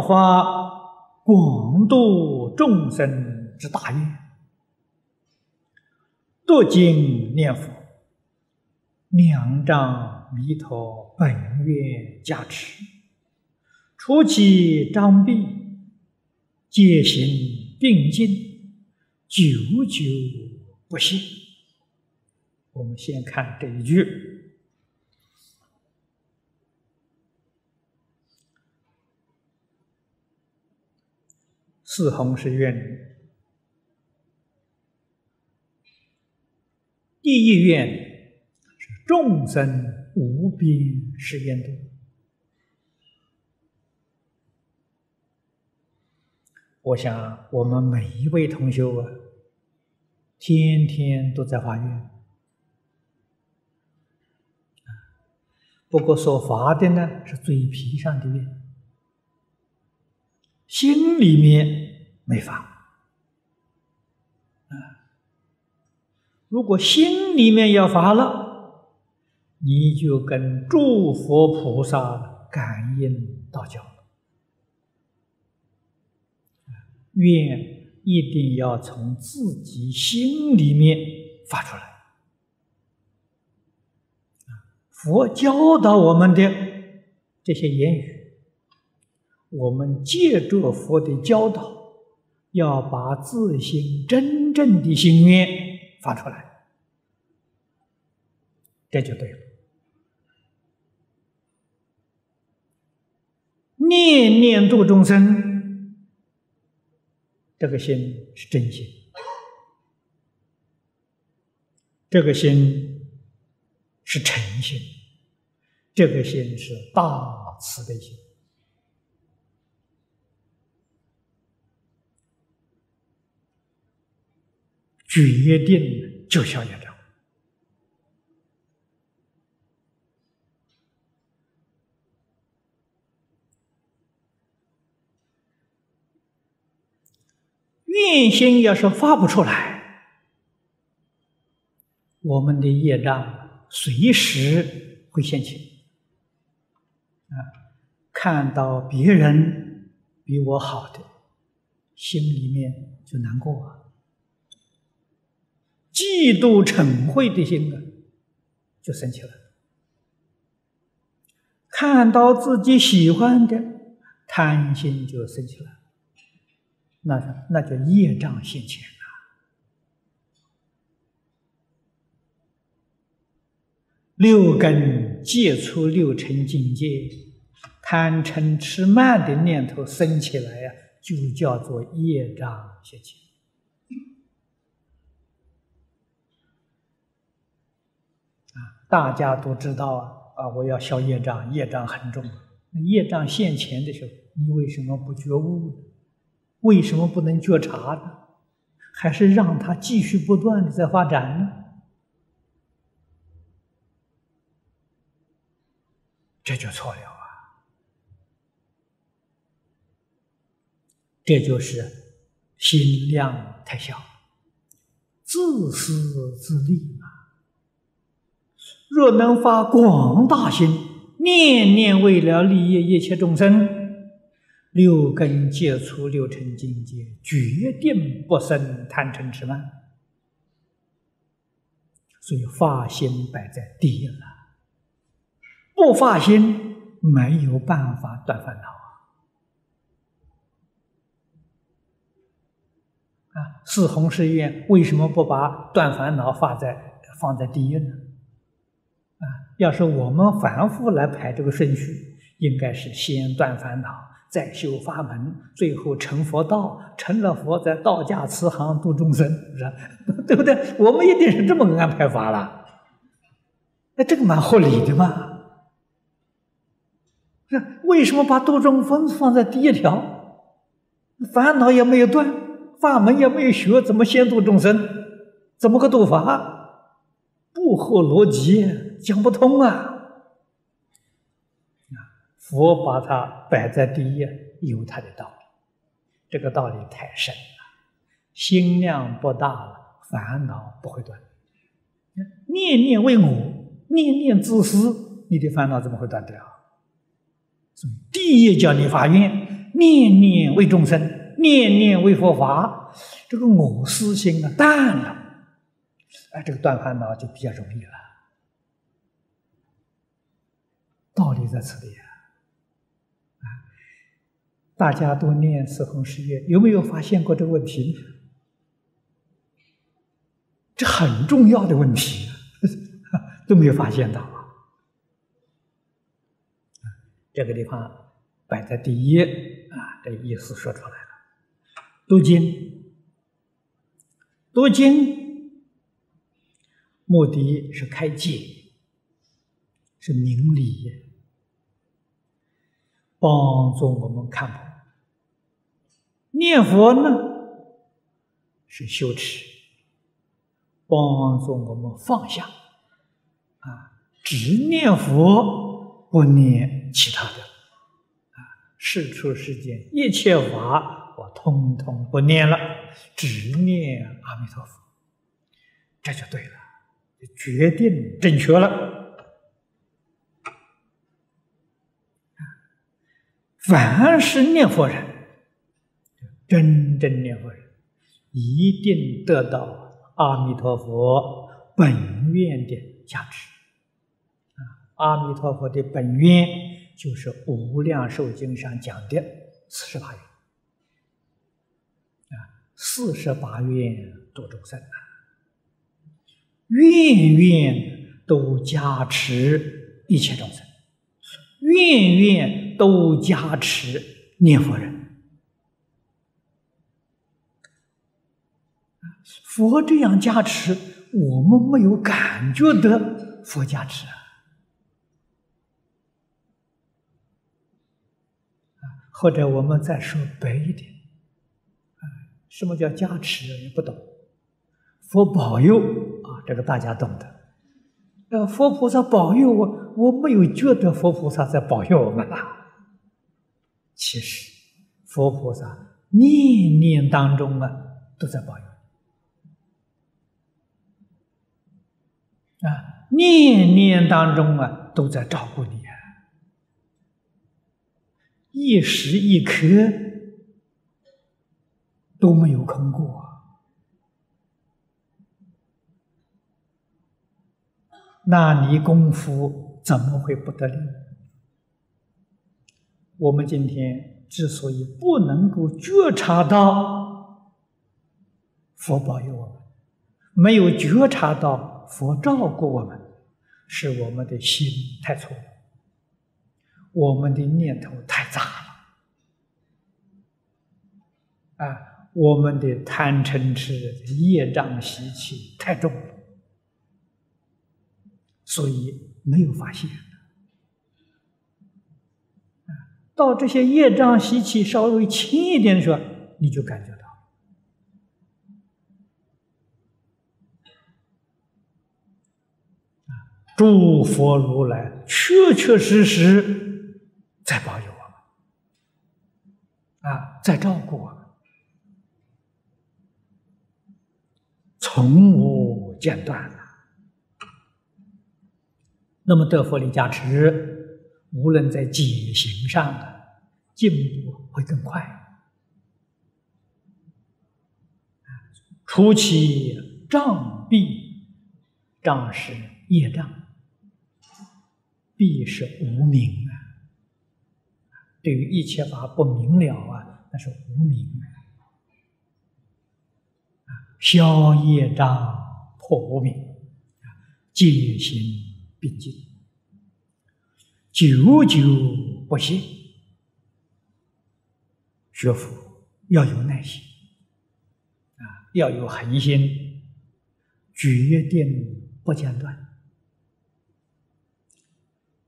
发广度众生之大愿，读经念佛，两仗弥陀本愿加持，出其张臂，戒行并进，久久不息。我们先看这一句。四弘誓愿里，第一愿是众生无边誓愿度。我想，我们每一位同修啊，天天都在发愿，不过所发的呢是嘴皮上的愿。心里面没发啊！如果心里面要发了，你就跟诸佛菩萨感应道交。愿一定要从自己心里面发出来。佛教导我们的这些言语。我们借着佛的教导，要把自心真正的心愿发出来，这就对了。念念度众生，这个心是真心，这个心是诚心，这个心是大慈悲心。决定就消业障，愿心要是发不出来，我们的业障随时会现起。啊，看到别人比我好的，心里面就难过啊。嫉妒嗔恚的心啊，就生起了。看到自己喜欢的，贪心就生起了。那那叫业障现前！六根接触六尘境界，贪嗔痴慢的念头生起来呀，就叫做业障现前。大家都知道啊啊！我要消业障，业障很重。业障现前的时候，你为什么不觉悟呢？为什么不能觉察呢？还是让它继续不断的在发展呢？这就错了啊！这就是心量太小，自私自利。若能发广大心，念念为了利益一切众生，六根接触六尘境界，决定不生贪嗔痴慢。所以发心摆在第一了，不发心没有办法断烦恼啊！啊，四弘誓愿为什么不把断烦恼放在放在第一呢？要是我们反复来排这个顺序，应该是先断烦恼，再修法门，最后成佛道，成了佛在道家慈航度众生，是 对不对？我们一定是这么安排法了。那这个蛮合理的嘛？是为什么把度众生放在第一条？烦恼也没有断，法门也没有学，怎么先度众生？怎么个度法？不合逻辑。讲不通啊！佛把它摆在第一，有它的道理。这个道理太深了，心量不大了，烦恼不会断。念念为我，念念自私，你的烦恼怎么会断掉？所以第一叫你发愿，念念为众生，念念为佛法，这个我私心啊淡了，哎，这个断烦恼就比较容易了。道理在此里啊！啊，大家都念四弘誓愿，有没有发现过这个问题？这很重要的问题，都没有发现到啊！这个地方摆在第一啊，这意思说出来了。读经，读经，目的是开戒，是明理。帮助我们看。破念佛呢，是修持，帮助我们放下。啊，只念佛不念其他的。啊，世出世间一切法我通通不念了，只念阿弥陀佛，这就对了，决定正确了。凡是念佛人，真正念佛人，一定得到阿弥陀佛本愿的加持。阿弥陀佛的本愿就是《无量寿经》上讲的四十八愿。啊，四十八愿度众生啊，愿愿都加持一切众生，愿愿。都加持念佛人，佛这样加持，我们没有感觉的佛加持啊。或者我们再说白一点，啊，什么叫加持？也不懂。佛保佑啊，这个大家懂的。呃，佛菩萨保佑我，我没有觉得佛菩萨在保佑我们呐。其实，佛菩萨念念当中啊，都在保佑啊，念念当中啊，都在照顾你啊，一时一刻都没有空过，那你功夫怎么会不得力？我们今天之所以不能够觉察到佛保佑我们，没有觉察到佛照顾我们，是我们的心太粗，我们的念头太杂了，啊，我们的贪嗔痴业障习气太重，所以没有发现。到这些业障习气稍微轻一点的时候，你就感觉到，啊，诸佛如来确确实实在保佑我们，啊，在照顾我们，从无间断那么得佛力加持，无论在解行上的。进步会更快。初期障蔽，障是业障，蔽是无明啊。对于一切法不明了啊，那是无明啊。消业障，破无明，戒心并进，久久不息。学佛要有耐心，啊，要有恒心，决定不间断。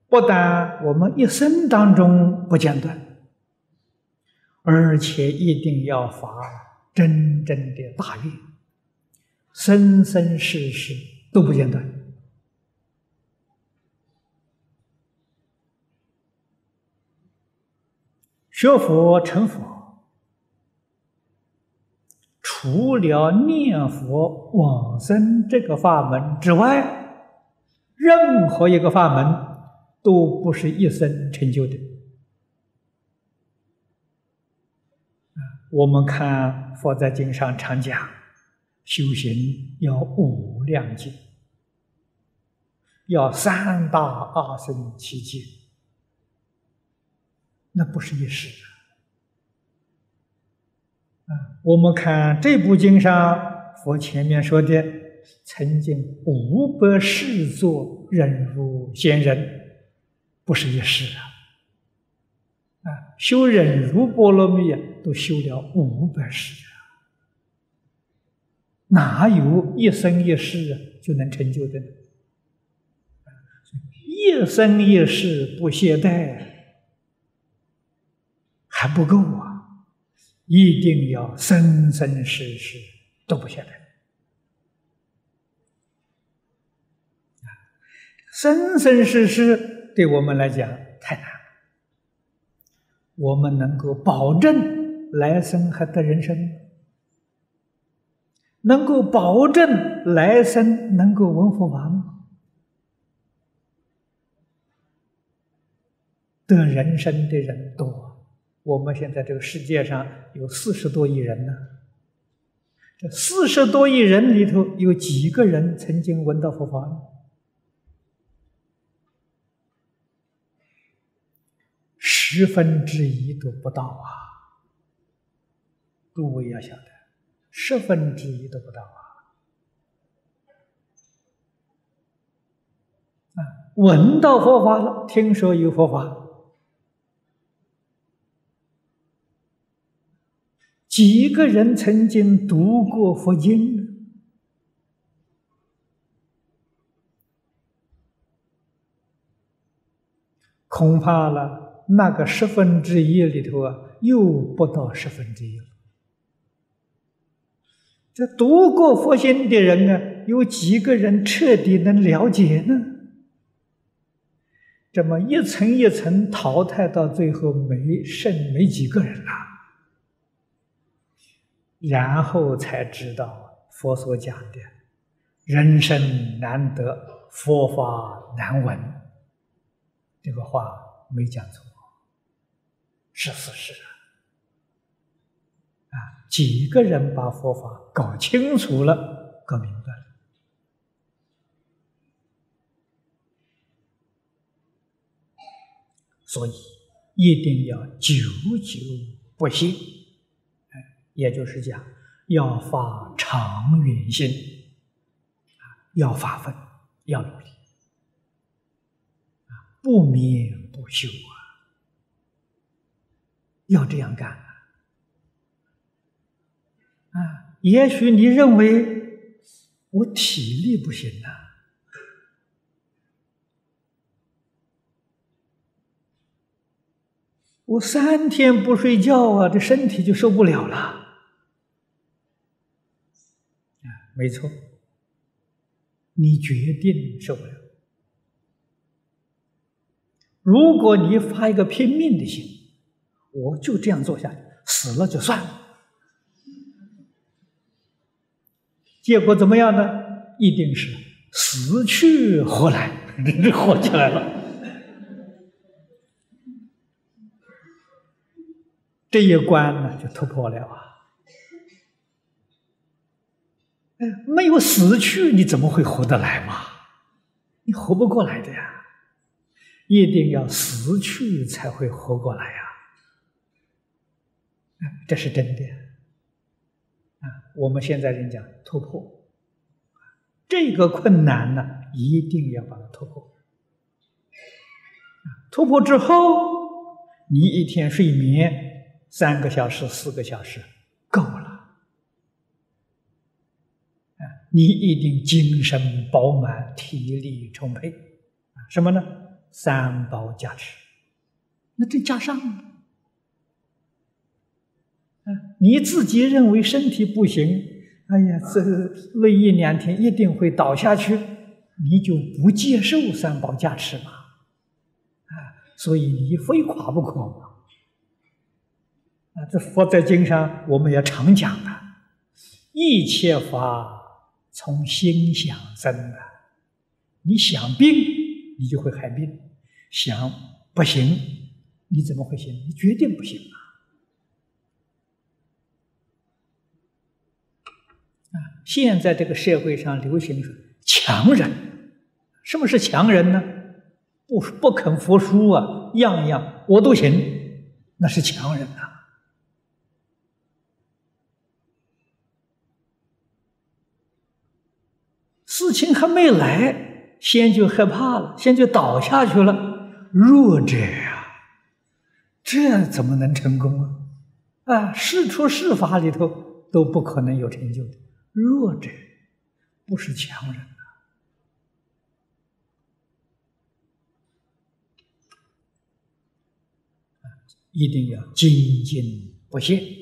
不但我们一生当中不间断，而且一定要发真正的大愿，生生世世都不间断。学佛成佛。除了念佛往生这个法门之外，任何一个法门都不是一生成就的。我们看佛在经上常讲，修行要无量劫，要三大二生七劫，那不是一时啊！我们看这部经上，佛前面说的，曾经五百世作忍辱仙人，不是一时啊！啊，修忍辱波罗蜜啊，都修了五百世啊，哪有一生一世啊就能成就的呢？一生一世不懈怠还不够啊，一定要生生世世都不懈怠啊！生生世世对我们来讲太难了。我们能够保证来生还得人生，能够保证来生能够闻佛法吗？得人生的人多，我们现在这个世界上有四十多亿人呢。这四十多亿人里头，有几个人曾经闻到佛法呢？十分之一都不到啊！诸位要晓得，十分之一都不到啊！啊，闻到佛法了，听说有佛法，几个人曾经读过佛经？恐怕了。那个十分之一里头啊，又不到十分之一了。这读过佛经的人啊，有几个人彻底能了解呢？这么一层一层淘汰到最后，没剩没几个人了。然后才知道佛所讲的“人生难得，佛法难闻”这个话没讲错。是事实啊！几个人把佛法搞清楚了、搞明白了，所以一定要久久不息，也就是讲，要发长远心，要发奋，要努力，不眠不休啊！要这样干啊！也许你认为我体力不行呐，我三天不睡觉啊，这身体就受不了了。啊，没错，你决定受不了。如果你发一个拼命的心。我就这样做下去，死了就算了。结果怎么样呢？一定是死去活来，活起来了。这一关呢，就突破了啊！没有死去，你怎么会活得来嘛？你活不过来的呀！一定要死去才会活过来呀！这是真的啊！我们现在人讲突破，这个困难呢，一定要把它突破。突破之后，你一天睡眠三个小时、四个小时够了啊！你一定精神饱满、体力充沛啊！什么呢？三宝加持，那这加上。啊你自己认为身体不行，哎呀，这累一两天一定会倒下去，你就不接受三宝加持嘛？啊，所以你非垮不可嘛？啊，这佛在经上我们也常讲的，一切法从心想生啊。你想病，你就会害病；想不行，你怎么会行？你决定不行啊！啊，现在这个社会上流行是强人，什么是强人呢？不不肯服输啊，样样我都行，那是强人呐、啊。事情还没来，先就害怕了，先就倒下去了，弱者啊，这怎么能成功啊？啊，事出事法里头都不可能有成就的，弱者不是强人呐，一定要精进不懈。